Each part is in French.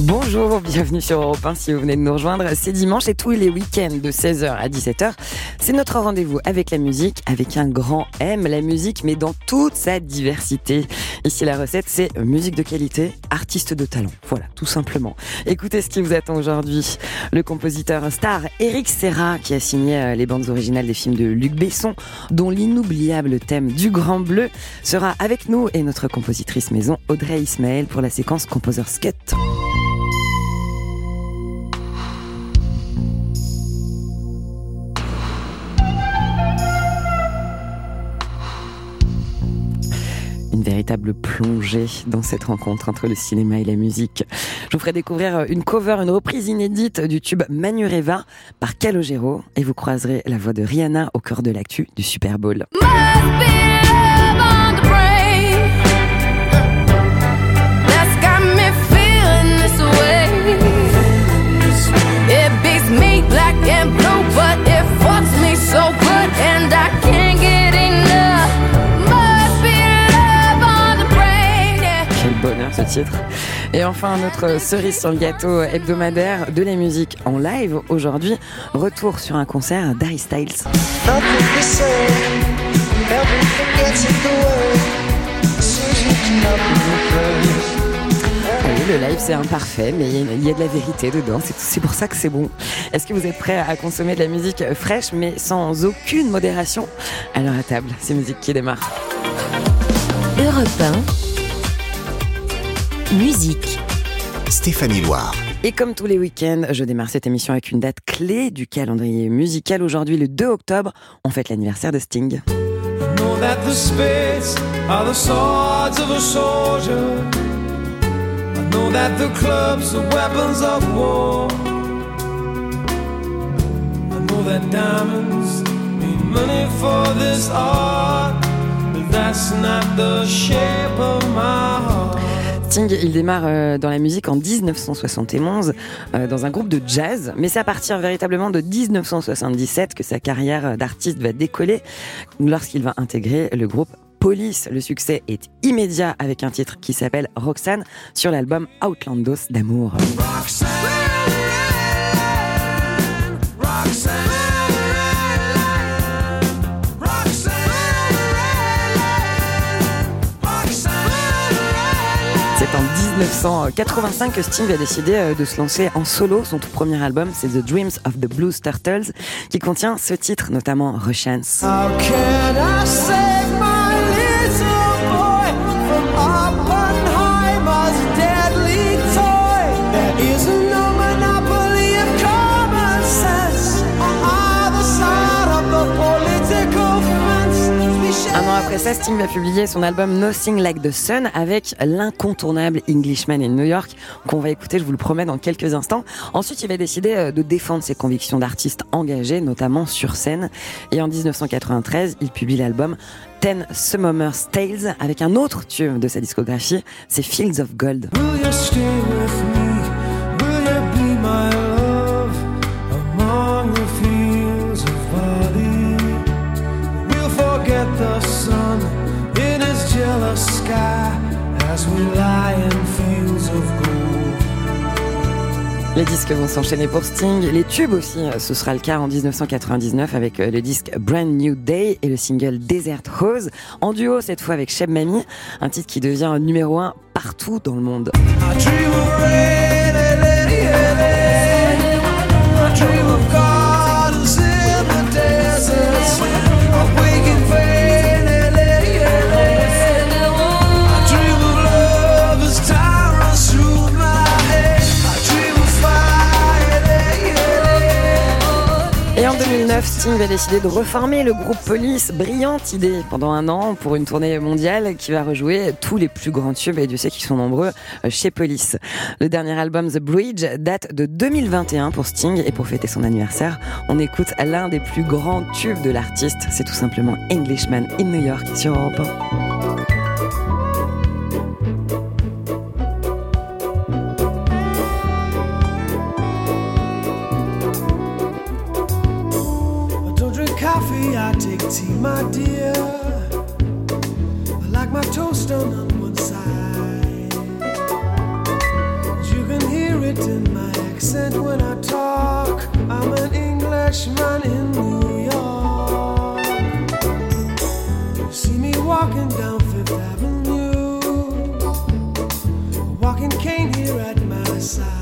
Bonjour, bienvenue sur Europe 1 si vous venez de nous rejoindre. C'est dimanche et tous les week-ends de 16h à 17h. C'est notre rendez-vous avec la musique, avec un grand M, la musique, mais dans toute sa diversité. Ici, la recette, c'est musique de qualité, artiste de talent. Voilà, tout simplement. Écoutez ce qui vous attend aujourd'hui. Le compositeur star Eric Serra, qui a signé euh, les bandes originales des films de Luc Besson, dont l'inoubliable thème du Grand Bleu, sera avec nous et notre compositrice maison Audrey Ismaël pour la séquence Composer's Cut. Une véritable plongée dans cette rencontre entre le cinéma et la musique. Je vous ferai découvrir une cover, une reprise inédite du tube Manureva par Calogero et vous croiserez la voix de Rihanna au cœur de l'actu du Super Bowl. Ce titre. Et enfin, notre cerise sur le gâteau hebdomadaire de la musique en live. Aujourd'hui, retour sur un concert d'Harry Styles. Le live c'est imparfait, mais il y a de la vérité dedans. C'est pour ça que c'est bon. Est-ce que vous êtes prêts à consommer de la musique fraîche, mais sans aucune modération? Alors à table, c'est musique qui démarre. Europe 1 Musique. Stéphanie Loire. Et comme tous les week-ends, je démarre cette émission avec une date clé du calendrier musical. Aujourd'hui, le 2 octobre, on fête l'anniversaire de Sting. Il démarre euh, dans la musique en 1971 euh, dans un groupe de jazz, mais c'est à partir véritablement de 1977 que sa carrière d'artiste va décoller lorsqu'il va intégrer le groupe Police. Le succès est immédiat avec un titre qui s'appelle Roxanne sur l'album Outlandos d'amour. 1985 que Sting a décidé euh, de se lancer en solo. Son tout premier album, c'est The Dreams of the Blues Turtles, qui contient ce titre, notamment Rechance. Après ça, Sting va publier son album Nothing Like the Sun avec l'incontournable Englishman in New York qu'on va écouter, je vous le promets, dans quelques instants. Ensuite, il va décider euh, de défendre ses convictions d'artiste engagé, notamment sur scène. Et en 1993, il publie l'album Ten Summer's Tales avec un autre tube de sa discographie, c'est Fields of Gold. Les disques vont s'enchaîner pour Sting, les tubes aussi, ce sera le cas en 1999 avec euh, le disque Brand New Day et le single Desert Rose, en duo cette fois avec Sheb Mami, un titre qui devient numéro un partout dans le monde. Sting va décider de reformer le groupe Police. Brillante idée pendant un an pour une tournée mondiale qui va rejouer tous les plus grands tubes, et Dieu sait qu'ils sont nombreux, chez Police. Le dernier album, The Bridge, date de 2021 pour Sting et pour fêter son anniversaire, on écoute l'un des plus grands tubes de l'artiste. C'est tout simplement Englishman in New York sur Europe 1. Toast on one side. You can hear it in my accent when I talk. I'm an Englishman in New York. You see me walking down Fifth Avenue, walking cane here at my side.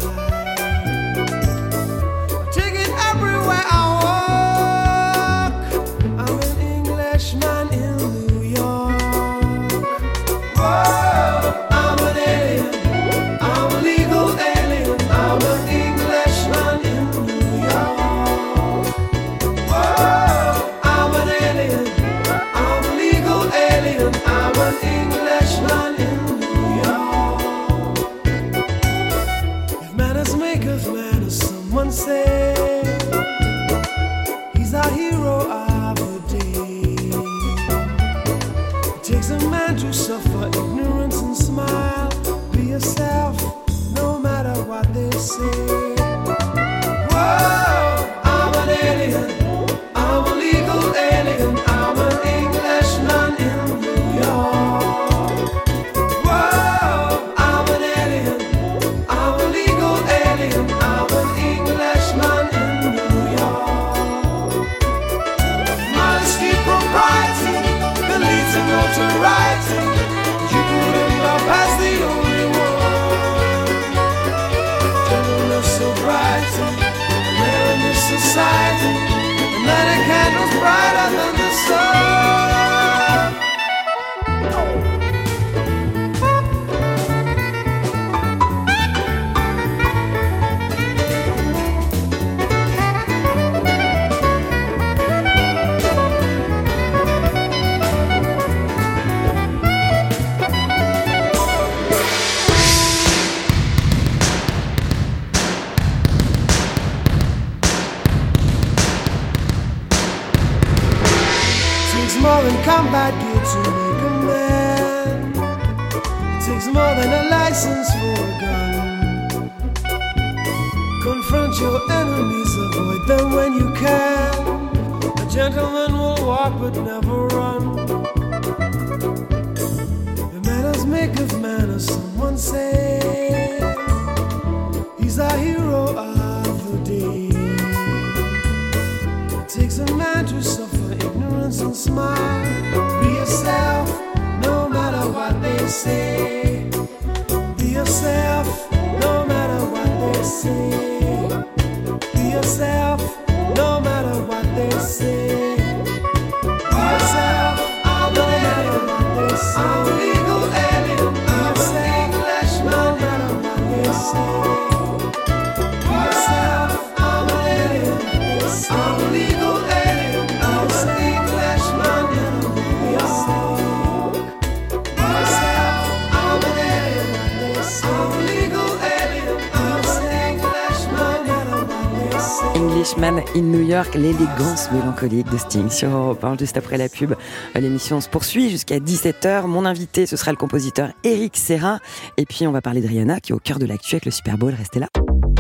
Englishman in New York, l'élégance mélancolique de Sting sur Europe 1, juste après la pub. L'émission se poursuit jusqu'à 17h. Mon invité, ce sera le compositeur Eric Serra. Et puis, on va parler de Rihanna, qui est au cœur de l'actu avec le Super Bowl. Restez là.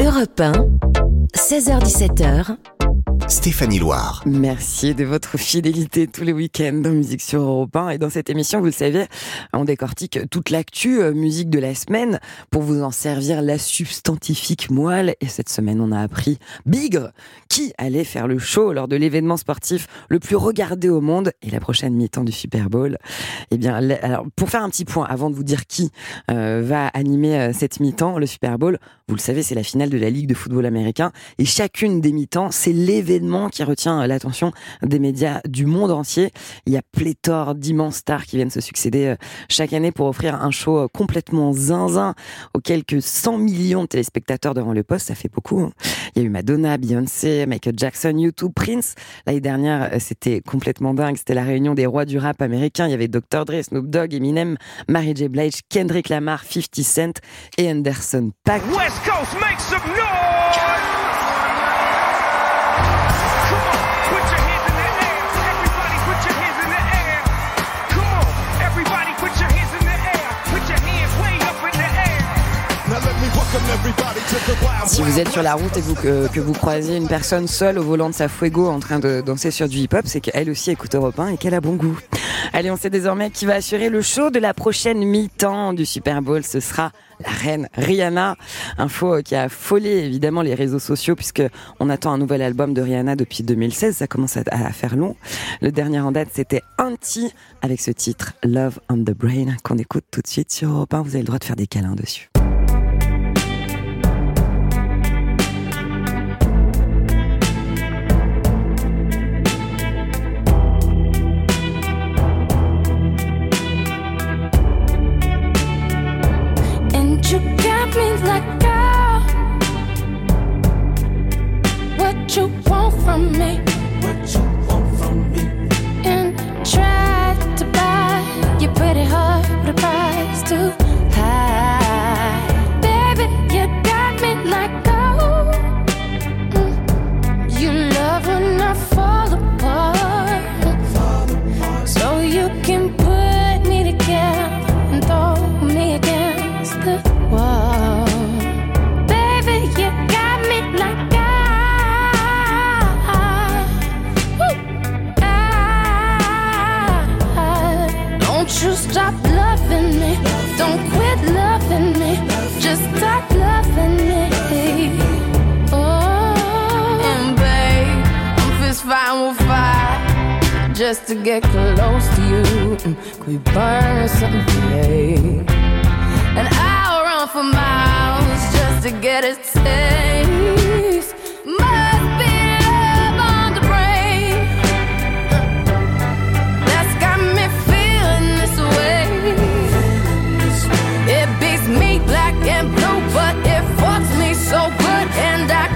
Europe 1, 16h17h, Stéphanie Loire. Merci de votre fidélité tous les week-ends dans Musique sur Europe 1. Et dans cette émission, vous le savez, on décortique toute l'actu euh, musique de la semaine pour vous en servir la substantifique moelle. Et cette semaine, on a appris Bigre qui allait faire le show lors de l'événement sportif le plus regardé au monde et la prochaine mi-temps du Super Bowl. Eh bien, alors, pour faire un petit point, avant de vous dire qui euh, va animer euh, cette mi-temps, le Super Bowl, vous le savez, c'est la finale de la Ligue de football américain. Et chacune des mi-temps, c'est l'événement qui retient l'attention des médias du monde entier. Il y a pléthore d'immenses stars qui viennent se succéder euh, chaque année pour offrir un show euh, complètement zinzin aux quelques 100 millions de téléspectateurs devant le poste. Ça fait beaucoup. hein. Il y a eu Madonna, Beyoncé, Michael Jackson, YouTube, Prince. L'année dernière, euh, c'était complètement dingue. C'était la réunion des rois du rap américain. Il y avait Dr. Dre, Snoop Dogg, Eminem, Mary J. Blige, Kendrick Lamar, 50 Cent et Anderson Paak. Coast, make some noise! Si vous êtes sur la route et vous, que, que vous croisez une personne seule au volant de sa Fuego en train de danser sur du hip-hop, c'est qu'elle aussi écoute Europe 1 et qu'elle a bon goût. Allez, on sait désormais qui va assurer le show de la prochaine mi-temps du Super Bowl. Ce sera la reine Rihanna. Info qui a affolé évidemment les réseaux sociaux puisque on attend un nouvel album de Rihanna depuis 2016. Ça commence à, à faire long. Le dernier en date, c'était Anti avec ce titre Love on the Brain qu'on écoute tout de suite sur Europe 1. Vous avez le droit de faire des câlins dessus. From me? What you want from me? And try to buy your pretty heart with a price too to get close to you. Mm, Could we burn something today? And I'll run for miles just to get a taste. Must be love on the brain that's got me feeling this way. It beats me black and blue, but it fucks me so good, and I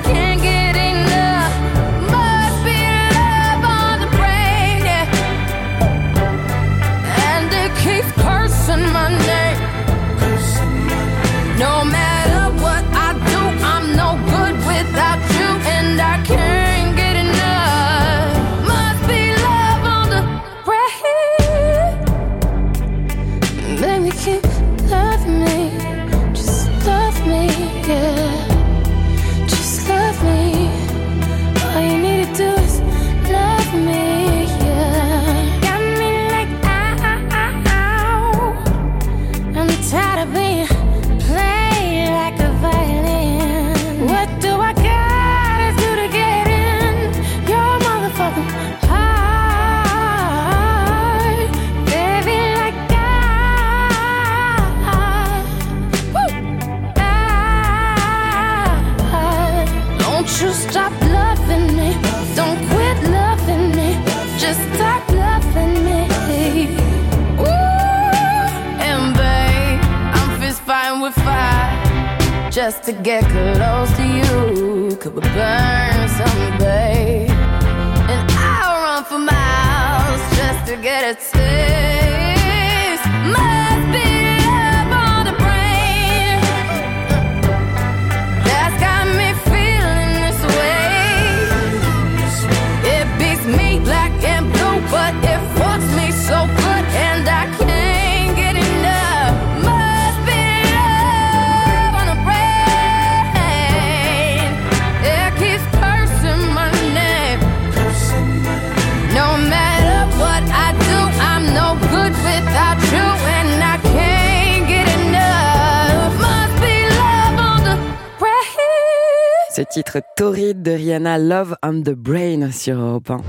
titre torride de Rihanna, Love on the Brain sur Europe 1.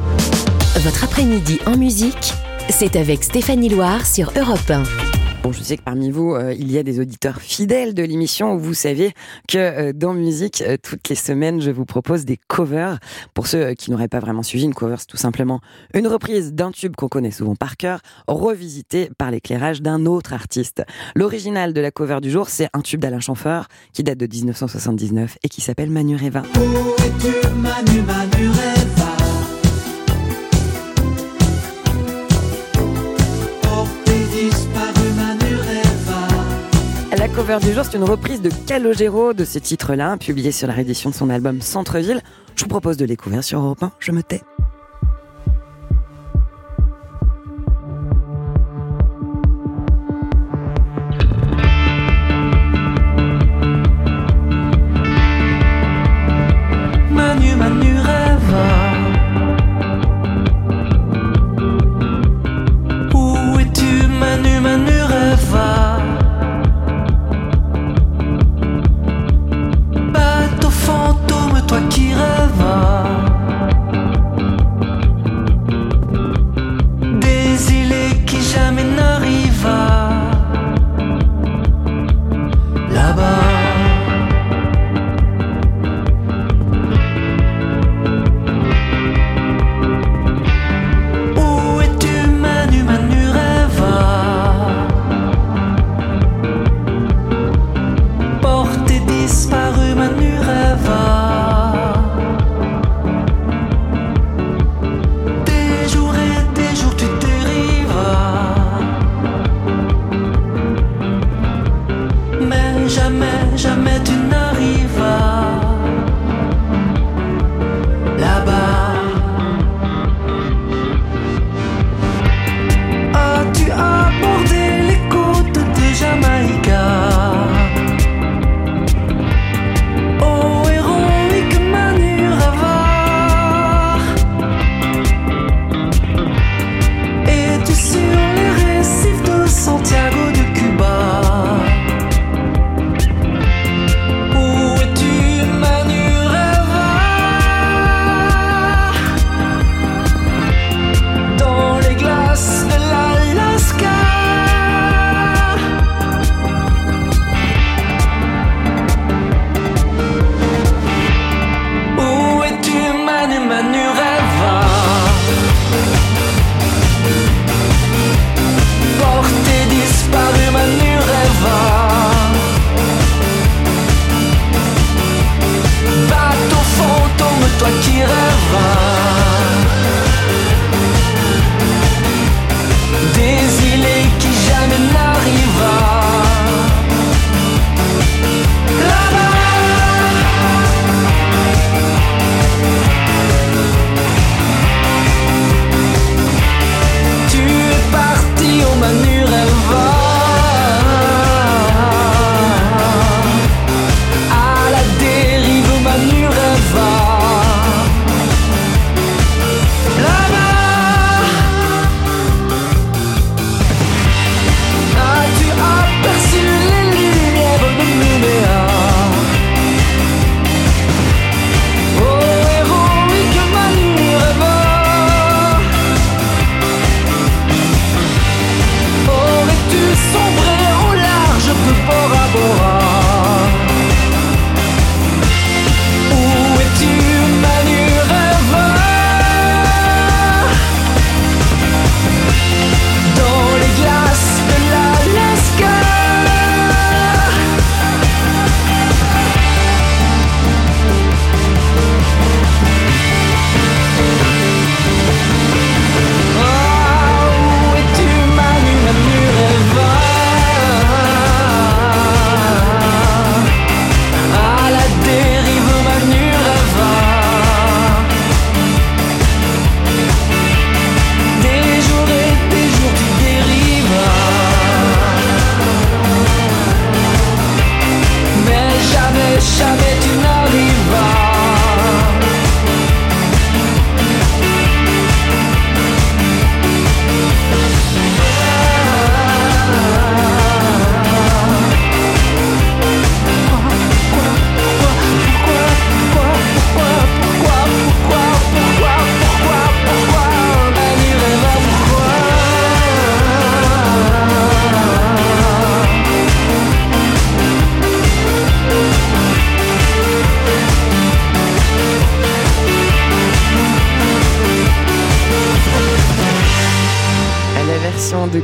Votre après-midi en musique, c'est avec Stéphanie Loire sur Europe 1. Bon, je sais que parmi vous, euh, il y a des auditeurs fidèles de l'émission. Vous savez que euh, dans musique, euh, toutes les semaines, je vous propose des covers. Pour ceux qui n'auraient pas vraiment suivi, une cover, c'est tout simplement une reprise d'un tube qu'on connaît souvent par cœur, revisité par l'éclairage d'un autre artiste. L'original de la cover du jour, c'est un tube d'Alain Chamfort qui date de 1979 et qui s'appelle Manureva. Où La cover du jour, c'est une reprise de Calogero de ce titre-là, publié sur la réédition de son album Centre-ville. Je vous propose de les découvrir sur Europe 1. Je me tais.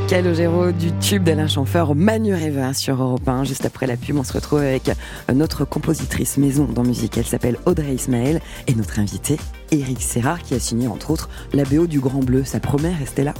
Calogero, du tube d'Alain Chamfort, Manureva sur Europe 1. Juste après la pub, on se retrouve avec notre compositrice maison dans musique. Elle s'appelle Audrey Ismaël et notre invité, Eric Serra, qui a signé entre autres la BO du Grand Bleu. Ça promet, restez là.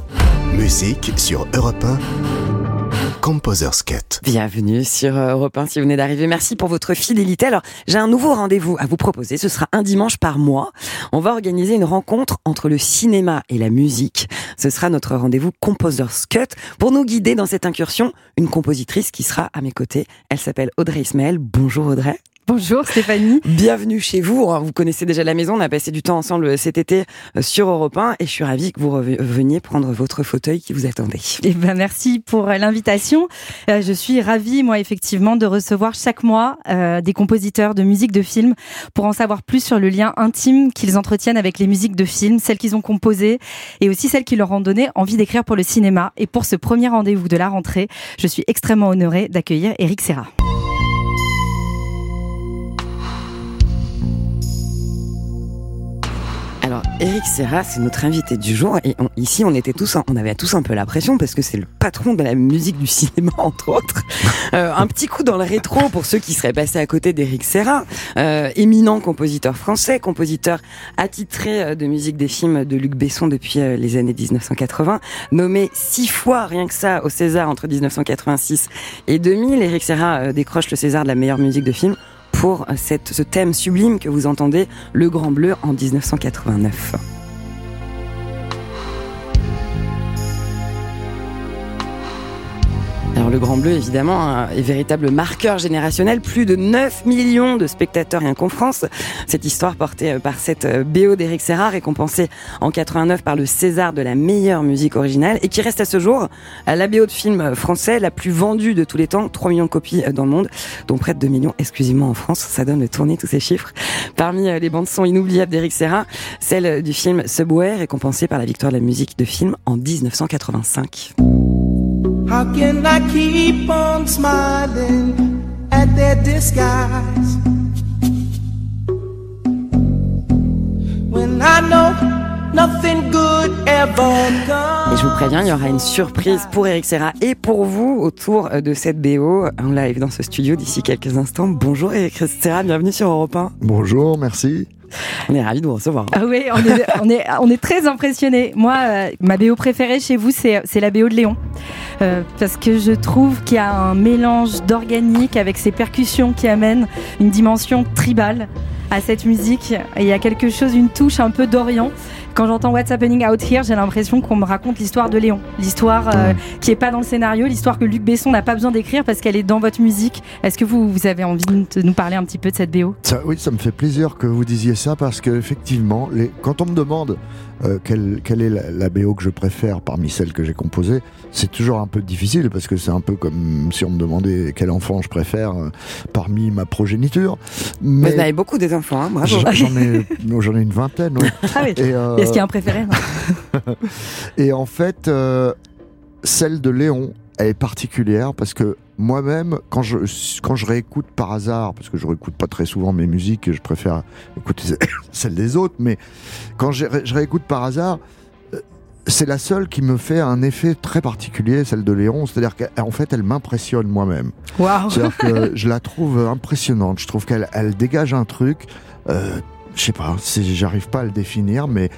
Musique sur Europe 1. Composer's Cut. Bienvenue sur Europe 1 si vous venez d'arriver. Merci pour votre fidélité. Alors, j'ai un nouveau rendez-vous à vous proposer. Ce sera un dimanche par mois. On va organiser une rencontre entre le cinéma et la musique. Ce sera notre rendez-vous Composer's Cut. Pour nous guider dans cette incursion, une compositrice qui sera à mes côtés. Elle s'appelle Audrey Ismaël. Bonjour Audrey. Bonjour Stéphanie. Bienvenue chez vous. Vous connaissez déjà la maison. On a passé du temps ensemble cet été euh, sur Europe 1 et je suis ravie que vous reveniez prendre votre fauteuil qui vous attendait. Eh ben merci pour l'invitation. Euh, je suis ravie, moi, effectivement, de recevoir chaque mois euh, des compositeurs de musique de film pour en savoir plus sur le lien intime qu'ils entretiennent avec les musiques de film, celles qu'ils ont composées et aussi celles qui leur ont donné envie d'écrire pour le cinéma. Et pour ce premier rendez-vous de la rentrée, je suis extrêmement honorée d'accueillir Eric Serra. Eric Serra, c'est notre invité du jour. Et ici, on était tous, on avait tous un peu la pression parce que c'est le patron de la musique du cinéma, entre autres. Euh, un petit coup dans le rétro pour ceux qui seraient passés à côté d'Eric Serra, euh, éminent compositeur français, compositeur attitré euh, de musique des films de Luc Besson depuis euh, les années 1980, nommé six fois rien que ça au César entre 1986 et 2000. Eric Serra euh, décroche le César de la meilleure musique de film pour ce thème sublime que vous entendez, Le Grand Bleu, en 1989. Alors le Grand Bleu, évidemment, est véritable marqueur générationnel. Plus de 9 millions de spectateurs rien qu'en France. Cette histoire portée euh, par cette euh, BO d'Éric Serra, récompensée en 89 par le César de la meilleure musique originale et qui reste à ce jour euh, la BO de film français la plus vendue de tous les temps. 3 millions de copies dans le monde, dont près de 2 millions exclusivement en France. Ça donne le tourner tous ces chiffres. Parmi les bandes son inoubliables d'Éric Serra, celle du film Subway, récompensée par la victoire de la musique de film en 1985. How can I keep on smiling at their disguise when I know nothing good ever Et je vous préviens, il y aura une surprise pour Eric Serra et pour vous autour de cette BO en live dans ce studio d'ici quelques instants. Bonjour Eric Serra, bienvenue sur Europe 1. Bonjour, merci. On est ravis de vous recevoir. Ah oui, on est, on est, on est très impressionnés. Moi, euh, ma BO préférée chez vous, c'est c'est la BO de Léon. Euh, parce que je trouve qu'il y a un mélange d'organique avec ces percussions qui amènent une dimension tribale à cette musique. Et il y a quelque chose, une touche un peu d'Orient. Quand j'entends What's Happening Out Here, j'ai l'impression qu'on me raconte l'histoire de Léon. L'histoire euh, qui est pas dans le scénario, l'histoire que Luc Besson n'a pas besoin d'écrire parce qu'elle est dans votre musique. Est-ce que vous, vous avez envie de nous parler un petit peu de cette BO Ça, oui, ça me fait plaisir que vous disiez ça parce que effectivement, les, quand on me demande euh, quelle, quelle est la, la BO que je préfère parmi celles que j'ai composées, c'est toujours un peu difficile parce que c'est un peu comme si on me demandait quel enfant je préfère euh, parmi ma progéniture. Vous Mais en avez beaucoup des enfants, hein, bravo. j'en j'en ai, j'en ai une vingtaine. oui. Ah oui. Et, euh, Est-ce qu'il y a un préféré Et en fait, euh, celle de Léon, elle est particulière parce que moi-même, quand je, quand je réécoute par hasard, parce que je réécoute pas très souvent mes musiques, et je préfère écouter celles des autres, mais quand je, ré- je réécoute par hasard, euh, c'est la seule qui me fait un effet très particulier, celle de Léon. C'est-à-dire qu'en fait, elle m'impressionne moi-même. Waouh C'est-à-dire que je la trouve impressionnante. Je trouve qu'elle elle dégage un truc. Euh, je sais pas, j'arrive pas à le définir, mais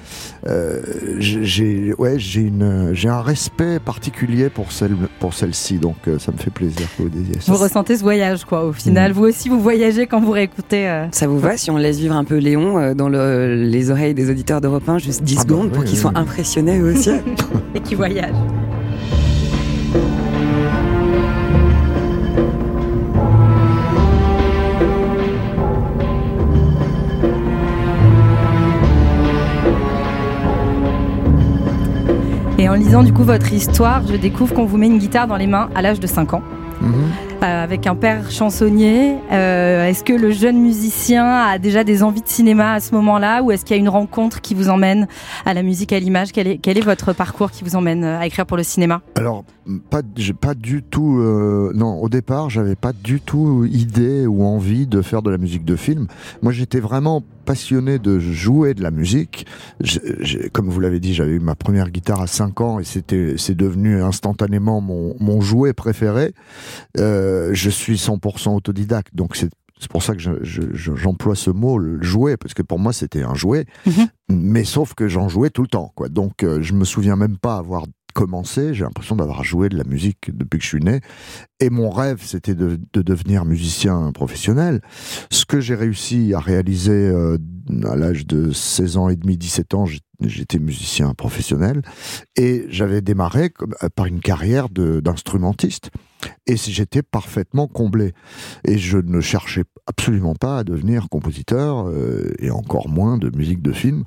euh, j'ai ouais, j'ai une j'ai un respect particulier pour celle pour celle-ci, donc euh, ça me fait plaisir que vous disiez ça. Vous ressentez ce voyage, quoi, au final. Mm. Vous aussi, vous voyagez quand vous réécoutez. euh, Ça vous va si on laisse vivre un peu Léon euh, dans le- les oreilles des auditeurs d'Europe 1 juste 10 Ah bah secondes pour oui, qu'ils oui, soient oui. impressionnés eux aussi et qui voyagent. Et en lisant du coup votre histoire, je découvre qu'on vous met une guitare dans les mains à l'âge de 5 ans. Mhm. Euh, avec un père chansonnier. Euh, est-ce que le jeune musicien a déjà des envies de cinéma à ce moment-là ou est-ce qu'il y a une rencontre qui vous emmène à la musique, à l'image? Quel est, votre parcours qui vous emmène euh, à écrire pour le cinéma? Alors, pas, du tout. non, au départ, j'avais pas du tout idée ou envie de faire de la musique de film. Moi, j'étais vraiment passionné de jouer de la musique. Comme vous l'avez dit, j'avais eu ma première guitare à 5 ans et c'était, c'est devenu instantanément mon, jouet préféré. Je suis 100% autodidacte, donc c'est c'est pour ça que je- je- je- j'emploie ce mot, le jouet, parce que pour moi c'était un jouet, Mhm. mais sauf que j'en jouais tout le temps, quoi. Donc euh, je me souviens même pas avoir commencé. J'ai l'impression d'avoir joué de la musique depuis que je suis né. Et mon rêve, c'était de, de devenir musicien professionnel. Ce que j'ai réussi à réaliser euh, à l'âge de 16 ans et demi, 17 ans, j'étais musicien professionnel. Et j'avais démarré euh, par une carrière d'instrumentiste. Et j'étais parfaitement comblé. Et je ne cherchais absolument pas à devenir compositeur, euh, et encore moins de musique de film.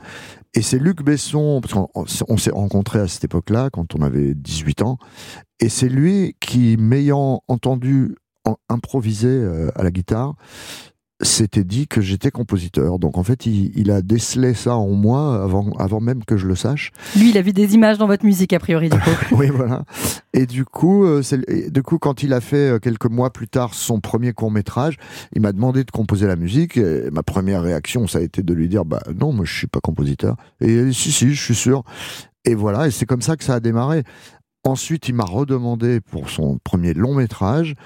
Et c'est Luc Besson, parce qu'on on s'est- on s'est rencontrés à cette époque-là, quand on avait 18 ans, et c'est lui qui, m'ayant entendu en- improviser euh, à la guitare, s'était dit que j'étais compositeur. Donc en fait, il, il a décelé ça en moi avant, avant même que je le sache. Lui, il a vu des images dans votre musique, a priori, du coup. oui, voilà. Et du coup, euh, et du coup, quand il a fait euh, quelques mois plus tard son premier court métrage, il m'a demandé de composer la musique. Et ma première réaction, ça a été de lui dire, bah non, moi je suis pas compositeur. Et dit, si, si, je suis sûr. Et voilà, et c'est comme ça que ça a démarré. Ensuite, il m'a redemandé pour son premier long métrage,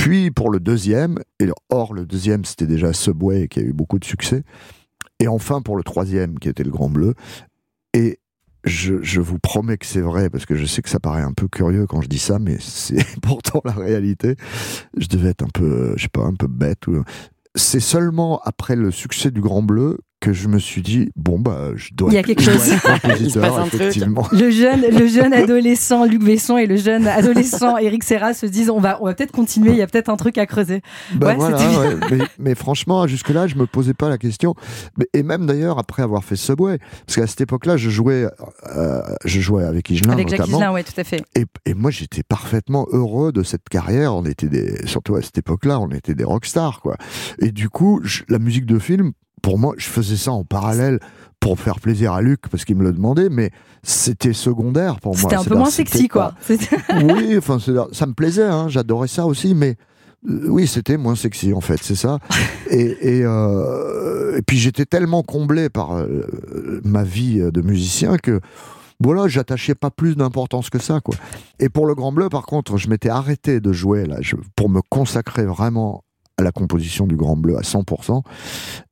puis pour le deuxième. Et or, le deuxième, c'était déjà Subway, qui a eu beaucoup de succès. Et enfin pour le troisième, qui était le Grand Bleu. Et je, je vous promets que c'est vrai, parce que je sais que ça paraît un peu curieux quand je dis ça, mais c'est pourtant la réalité. Je devais être un peu, je sais pas, un peu bête. C'est seulement après le succès du Grand Bleu que je me suis dit, bon, bah, je dois Il y a quelque chose. compositeur, effectivement. Le jeune, le jeune adolescent Luc Besson et le jeune adolescent Eric Serra se disent on va, on va peut-être continuer, il y a peut-être un truc à creuser. Bah Ouais, voilà, ouais. mais, mais franchement, jusque-là, je me posais pas la question. Et même d'ailleurs, après avoir fait Subway, parce qu'à cette époque-là, je jouais, euh, je jouais avec Higelin Avec Jacques notamment. Higelin, ouais, tout à fait. Et, et moi, j'étais parfaitement heureux de cette carrière. On était des, surtout à cette époque-là, on était des rockstars, quoi. Et du coup, je- la musique de film, pour moi, je faisais ça en parallèle pour faire plaisir à Luc parce qu'il me le demandait, mais c'était secondaire pour moi. C'était un peu moins sexy, quoi. Oui, enfin, ça me plaisait, hein, j'adorais ça aussi, mais euh, oui, c'était moins sexy en fait, c'est ça. Et, et, euh, et puis j'étais tellement comblé par euh, ma vie de musicien que voilà, j'attachais pas plus d'importance que ça, quoi. Et pour le Grand Bleu, par contre, je m'étais arrêté de jouer là, je- pour me consacrer vraiment à la composition du Grand Bleu à 100%.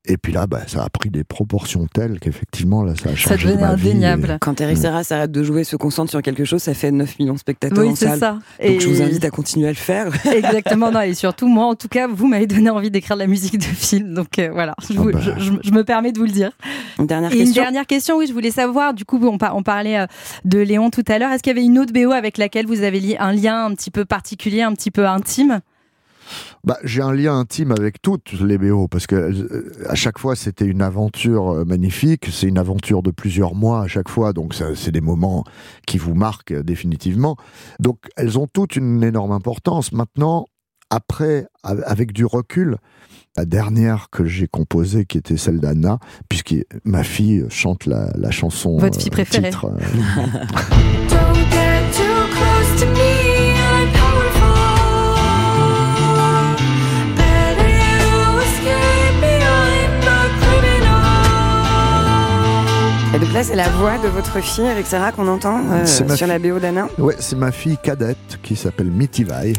Et puis là, bah, ça a pris des proportions telles qu'effectivement, là, ça a Ça changé devenait ma vie. Et- indéniable. Quand Eric Mm. Serra s'arrête de jouer, se concentre sur quelque chose, ça fait 9 millions de spectateurs Oui, en salle. ça. Donc Et- je vous invite à continuer à le faire. Exactement, non, et surtout, moi, en tout cas, vous m'avez donné envie d'écrire de la musique de film. Donc euh, voilà, je, vous- Ah bah. je- je- je me permets de vous le dire. Une dernière Et une question. dernière question, oui, je voulais savoir, du coup, on, par- on parlait euh, de Léon tout à l'heure. Est-ce qu'il y avait une autre BO avec laquelle vous avez un lien un petit peu particulier, un petit peu intime? Bah, j'ai un lien intime avec toutes les BO parce que euh, à chaque fois c'était une aventure euh, magnifique. C'est une aventure de plusieurs mois à chaque fois, donc c'est des moments qui vous marquent euh, définitivement. Donc elles ont toutes une énorme importance. Maintenant, après, av- avec du recul, la dernière que j'ai composée, qui était celle d'Anna, puisque ma fille chante la, la chanson. Votre fille euh, préférée. titre, euh, donc là, c'est la voix de votre fille, Eric Serra, qu'on entend euh, sur la BO d'Anna. Ouais, c'est ma fille cadette qui s'appelle Mitivai.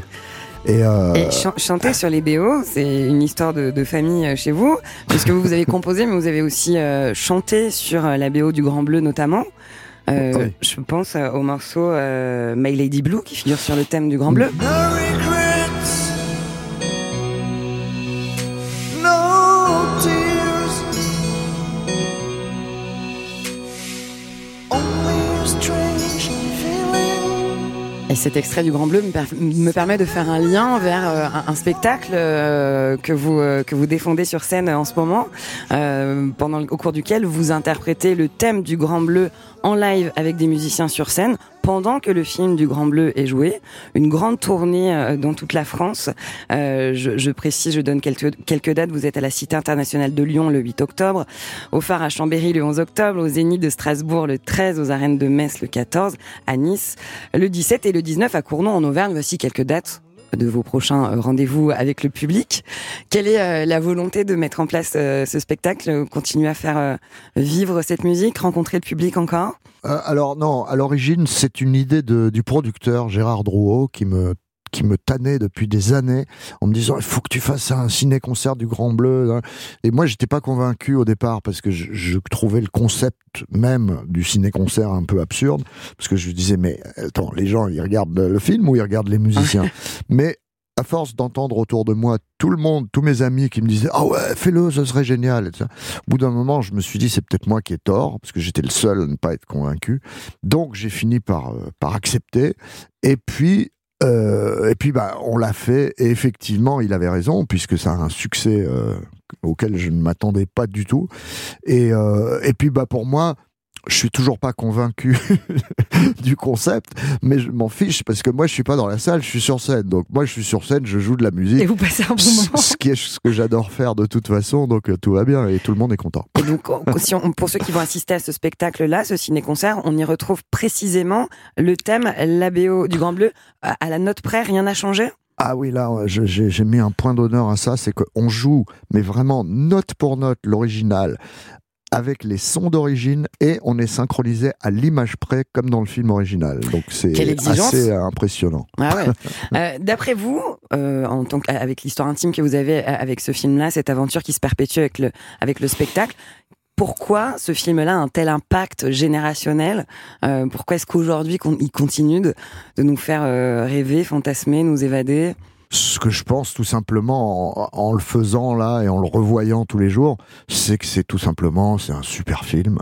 Et, euh, Et chan- chanter sur les BO, c'est une histoire de, de famille euh, chez vous, puisque vous, vous avez composé, mais vous avez aussi euh, chanté sur la BO du Grand Bleu notamment. Euh, Oui. Je pense au morceau My Lady Blue qui figure sur le thème du Grand Bleu. Et cet extrait du Grand Bleu me, per- me permet de faire un lien vers euh, un, spectacle euh, que vous euh, que vous défendez sur scène en ce moment, pendant au cours duquel vous interprétez le thème du Grand Bleu en live avec des musiciens sur scène pendant que le film du Grand Bleu est joué. Une grande tournée euh, dans toute la France. Euh, je, je précise, je donne quelques quelques dates. Vous êtes à la Cité internationale de Lyon le 8 octobre, au Phare à Chambéry le 11 octobre, au Zénith de Strasbourg le 13, aux Arènes de Metz le 14, à Nice le 17 et le 19 à Cournon en Auvergne. Voici quelques dates de vos prochains euh, rendez-vous avec le public. Quelle est euh, la volonté de mettre en place euh, ce spectacle, continuer à faire vivre cette musique, rencontrer le public encore? Alors non, à l'origine, c'est une idée du producteur Gérard Drouot qui me qui me tannait depuis des années en me disant il faut que tu fasses un ciné-concert du Grand Bleu hein. et moi j'étais pas convaincu au départ parce que je, je trouvais le concept même du ciné-concert un peu absurde parce que je me disais mais attends les gens ils regardent le film ou ils regardent les musiciens? Mais à force d'entendre autour de moi tout le monde, tous mes amis qui me disaient ah ouais fais-le, ce serait génial. et tout ça. Au bout d'un moment, je me suis dit c'est peut-être moi qui ai tort parce que j'étais le seul à ne pas être convaincu. Donc j'ai fini par euh, par accepter. Et puis euh, et puis bah on l'a fait et effectivement il avait raison puisque ça a un succès euh, auquel je ne m'attendais pas du tout. Et euh, et puis bah pour moi je suis toujours pas convaincu du concept, mais je m'en fiche parce que moi je suis pas dans la salle, je suis sur scène. Donc moi je suis sur scène, je joue de la musique. Et vous passez un bon moment. Ce qui est ce que j'adore faire de toute façon, donc euh, tout va bien et tout le monde est content. Et donc, on- si on- pour ceux qui vont assister à ce spectacle-là, ce ciné-concert, on y retrouve précisément le thème, l'ABO du Grand Bleu. À la note près, rien n'a changé? Ah oui, là, j'ai mis un point d'honneur à ça, c'est qu'on joue, mais vraiment note pour note, l'original, avec les sons d'origine, et on est synchronisé à l'image près, comme dans le film original. Donc c'est assez euh, impressionnant. Ah ouais. Euh, D'après vous, euh, en tant que- avec l'histoire intime que vous avez avec ce film-là, cette aventure qui se perpétue avec le, avec le spectacle, pourquoi ce film-là a un tel impact générationnel Euh, Pourquoi est-ce qu'aujourd'hui il continue de, de nous faire rêver, fantasmer, nous évader? Ce que je pense tout simplement en, en le faisant là et en le revoyant tous les jours, c'est que c'est tout simplement c'est un super film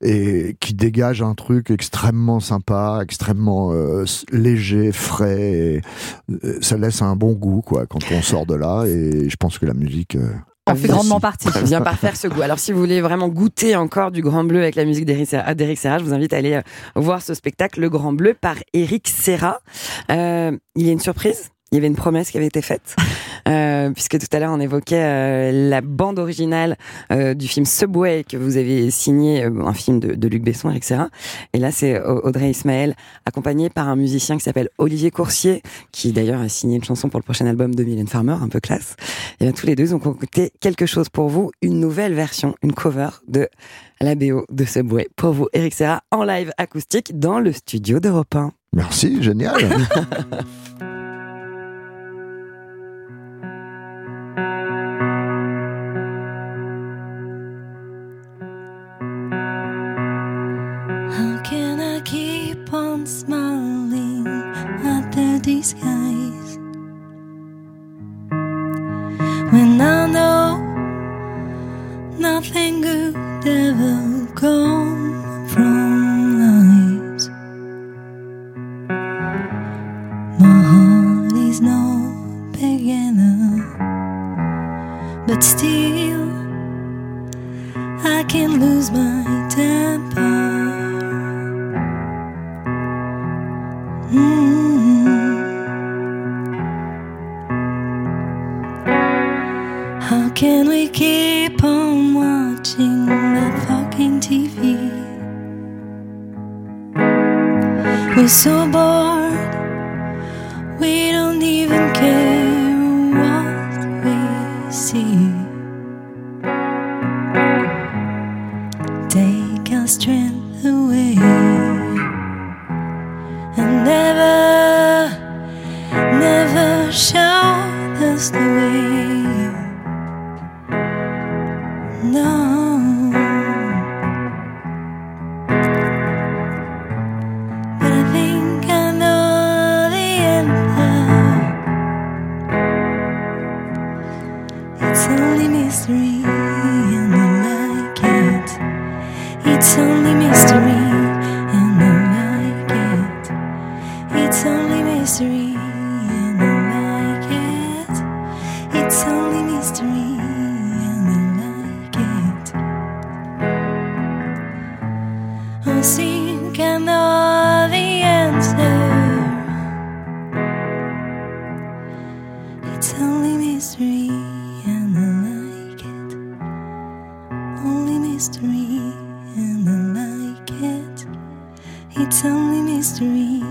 et qui dégage un truc extrêmement sympa, extrêmement euh, léger, frais. Et, euh, ça laisse un bon goût quoi quand on sort de là et je pense que la musique. euh, En fait grandement partie. Ça vient par faire ce goût. Alors, si vous voulez vraiment goûter encore du Grand Bleu avec la musique d'Éric Serra, je vous invite à aller euh, voir ce spectacle, Le Grand Bleu, par Éric Serra. Euh, il y a une surprise? Il y avait une promesse qui avait été faite, euh, puisque tout à l'heure on évoquait euh, la bande originale euh, du film Subway que vous avez signé, euh, un film de, de Luc Besson, Serra. Et là, c'est Au- Audrey Ismaël, accompagné par un musicien qui s'appelle Olivier Coursier, qui d'ailleurs a signé une chanson pour le prochain album de Mylène Farmer, un peu classe. Et bien tous les deux ils ont concocté quelque chose pour vous, une nouvelle version, une cover de la BO de Subway pour vous, Eric Serra, en live acoustique dans le studio d'Europe 1. Merci, génial. come from lies? My heart is no beginner, but still I can lose my temper. Mm. How can we keep on watching that TV? We're so bored, we don't even care It's only mystery,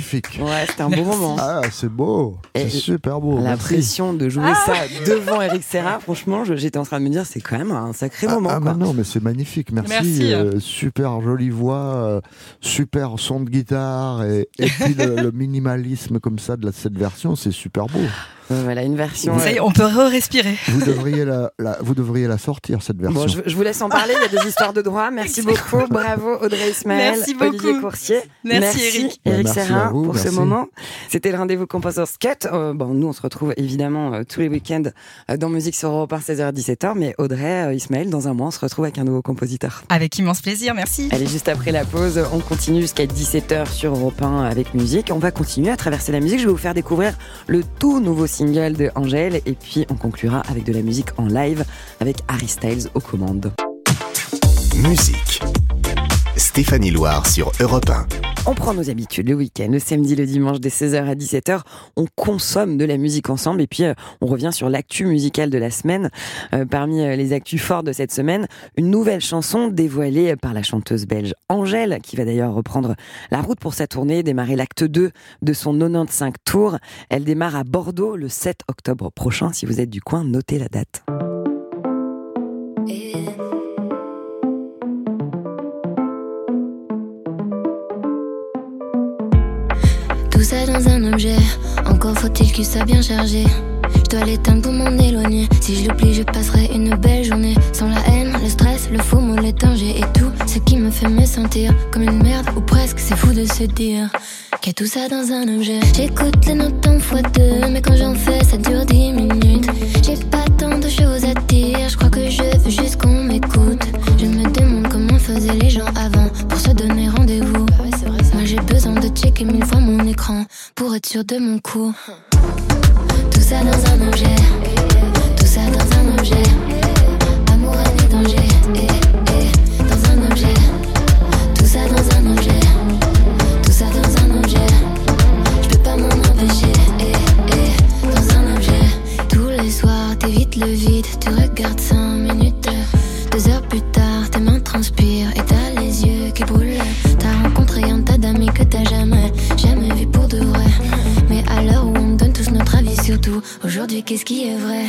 magnifique. Ouais, c'était un beau moment. Ah, c'est beau. C'est super beau. La Merci. pression de jouer ça devant Eric Serra, franchement, j'étais en train de me dire, c'est quand même un sacré Ah, moment. ah, quoi. mais non, mais c'est magnifique. Merci. Merci. euh, super jolie voix, euh, super son de guitare et, et puis le, le minimalisme comme ça de la, cette version, c'est super beau. Voilà, une version. Ça y est, euh, on peut respirer. Vous devriez la, la- vous devriez la sortir cette version. Bon, je, je vous laisse en parler, il y a des histoires de droit. Merci beaucoup, bravo Audrey Ismaël, Merci beaucoup. Olivier Coursier. Merci, Eric. Eric Merci Serra vous, pour ce moment. C'était le rendez-vous Composers Cut. Euh, bon, nous, on se retrouve évidemment euh, tous les week-ends euh, dans Musique sur Europe 1, 16h-17h, mais Audrey, euh, Ismaël, dans un mois, on se retrouve avec un nouveau compositeur. Avec immense plaisir, merci. Allez, juste après la pause, on continue jusqu'à 17h sur Europe 1 avec musique. On va continuer à traverser la musique. Je vais vous faire découvrir le tout nouveau single de Angèle et puis on conclura avec de la musique en live avec Harry Styles aux commandes. Musique. Stéphanie Loire sur Europe 1. On prend nos habitudes le week-end, le samedi, le dimanche, dès 16h à 17h. On consomme de la musique ensemble et puis euh, on revient sur l'actu musicale de la semaine. Euh, parmi euh, les actus forts de cette semaine, une nouvelle chanson dévoilée par la chanteuse belge Angèle, qui va d'ailleurs reprendre la route pour sa tournée, démarrer l'acte 2 de son 95 tour. Elle démarre à Bordeaux le 7 octobre prochain. Si vous êtes du coin, notez la date. Faut-il qu'il soit bien chargé. Je dois l'éteindre pour m'en éloigner. Si je l'oublie, je passerai une belle journée. Sans la haine, le stress, le faux mot, les et tout ce qui me fait me sentir comme une merde ou presque. C'est fou de se dire qu'il y a tout ça dans un objet. J'écoute les notes en fois deux, mais quand j'en fais, ça dure dix minutes. J'ai pas tant de choses à dire, je crois que je veux juste qu'on checker mille fois mon écran pour être sûr de mon coup. Tout ça dans un objet, tout ça dans un objet. Amour, et danger, dans un objet. Tout ça dans un objet, tout ça dans un objet. Je peux pas m'en empêcher, dans un objet. Tous les soirs, t'évites le vide, qu'est-ce qui est vrai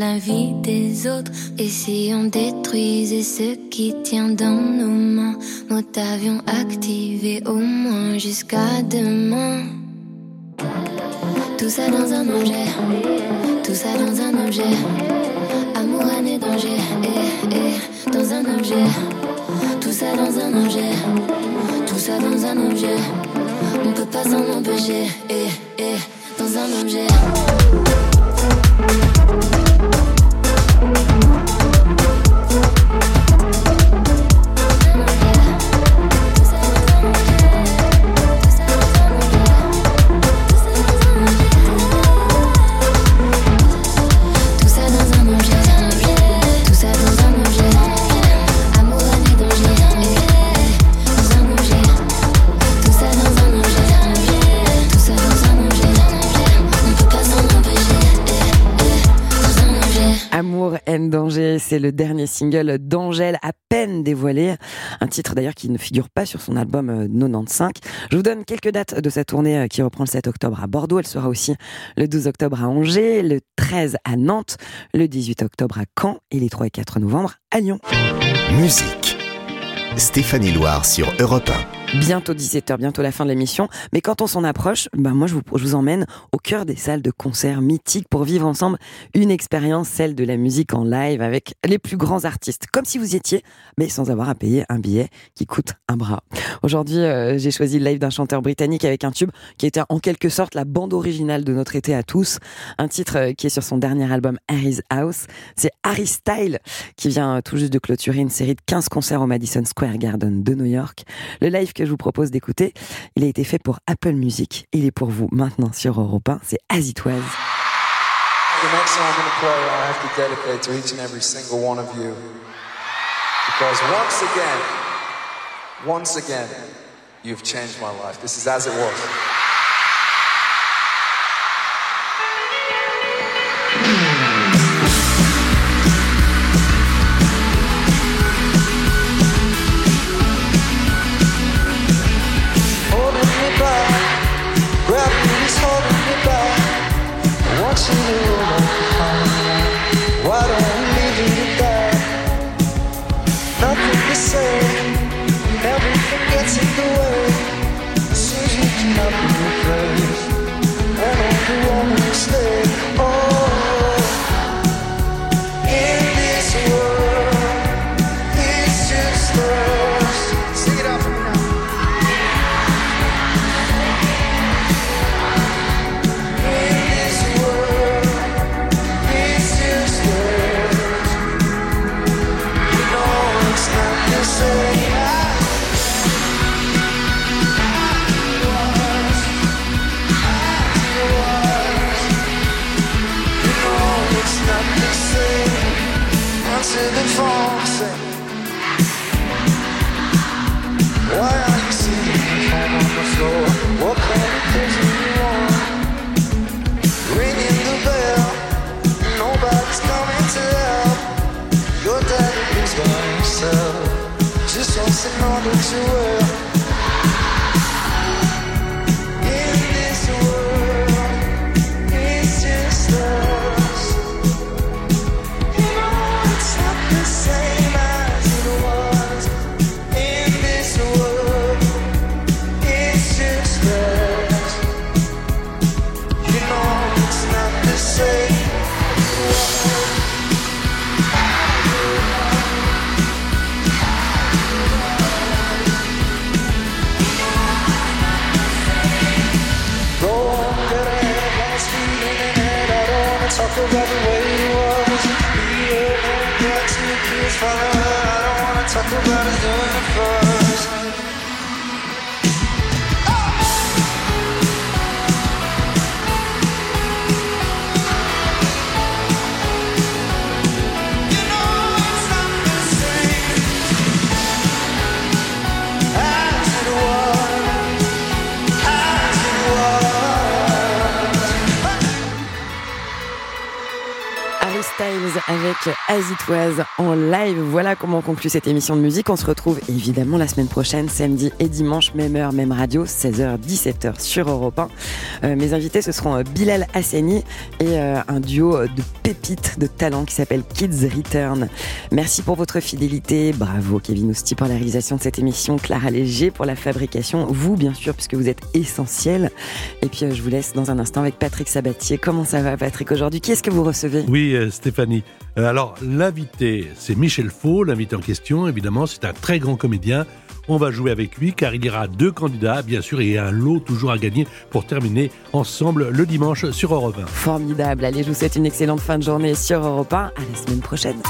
la vie des autres. Et si on détruisait ce qui tient dans nos mains, mode avion activé au moins jusqu'à demain. Tout ça dans un objet, tout ça dans un objet. Amour, et danger, eh, eh, dans un objet. Tout ça dans un objet, tout ça dans un objet. On peut pas s'en empêcher, eh, eh, dans un objet. C'est le dernier single d'Angèle, à peine dévoilé. Un titre d'ailleurs qui ne figure pas sur son album euh, 95. Je vous donne quelques dates de sa tournée euh, qui reprend le 7 octobre à Bordeaux. Elle sera aussi le 12 octobre à Angers, le 13 à Nantes, le 18 octobre à Caen et les 3 et 4 novembre à Lyon. Musique. Stéphanie Loire sur Europe 1. Bientôt 17h, bientôt la fin de l'émission. Mais quand on s'en approche, ben moi je vous, emmène au cœur des salles de concert mythiques pour vivre ensemble une expérience, celle de la musique en live avec les plus grands artistes. Comme si vous y étiez, mais sans avoir à payer un billet qui coûte un bras. Aujourd'hui, euh, j'ai choisi le live d'un chanteur britannique avec un tube qui était en quelque sorte la bande originale de notre été à tous. Un titre euh, qui est sur son dernier album Harry's House. C'est Harry Style qui vient tout juste de clôturer une série de 15 concerts au Madison Square Garden de New York. Le live je vous propose d'écouter, il a été fait pour Apple Music. Il est pour vous maintenant sur Europe 1. C'est As It Was. The next song I'm going to play, I have to dedicate to each and every single one of you. Because once again, once again, you've changed my life. This is as it was. I want to Talk about his universe. Avec As It Was en live. Voilà comment on conclut cette émission de musique. On se retrouve évidemment la semaine prochaine, samedi et dimanche, même heure, même radio, 16h, 17h sur Europe 1. Euh, mes invités, ce seront euh, Bilal Hassani et euh, un duo de pépites de talent qui s'appelle Kids Return. Merci pour votre fidélité. Bravo Kevin Ousti pour la réalisation de cette émission, Clara Léger pour la fabrication, vous bien sûr, puisque vous êtes essentiel. Et puis je vous laisse dans un instant avec Patrick Sabatier. Comment ça va Patrick aujourd'hui? Qui est-ce que vous recevez? Oui, Stéphanie. Euh, alors, l'invité, c'est Michel Faux, l'invité en question, évidemment, c'est un très grand comédien. On va jouer avec lui car il y aura deux candidats, bien sûr, et un lot toujours à gagner pour terminer ensemble le dimanche sur Europe 1. Formidable. Allez, je vous souhaite une excellente fin de journée sur Europe 1. À la semaine prochaine.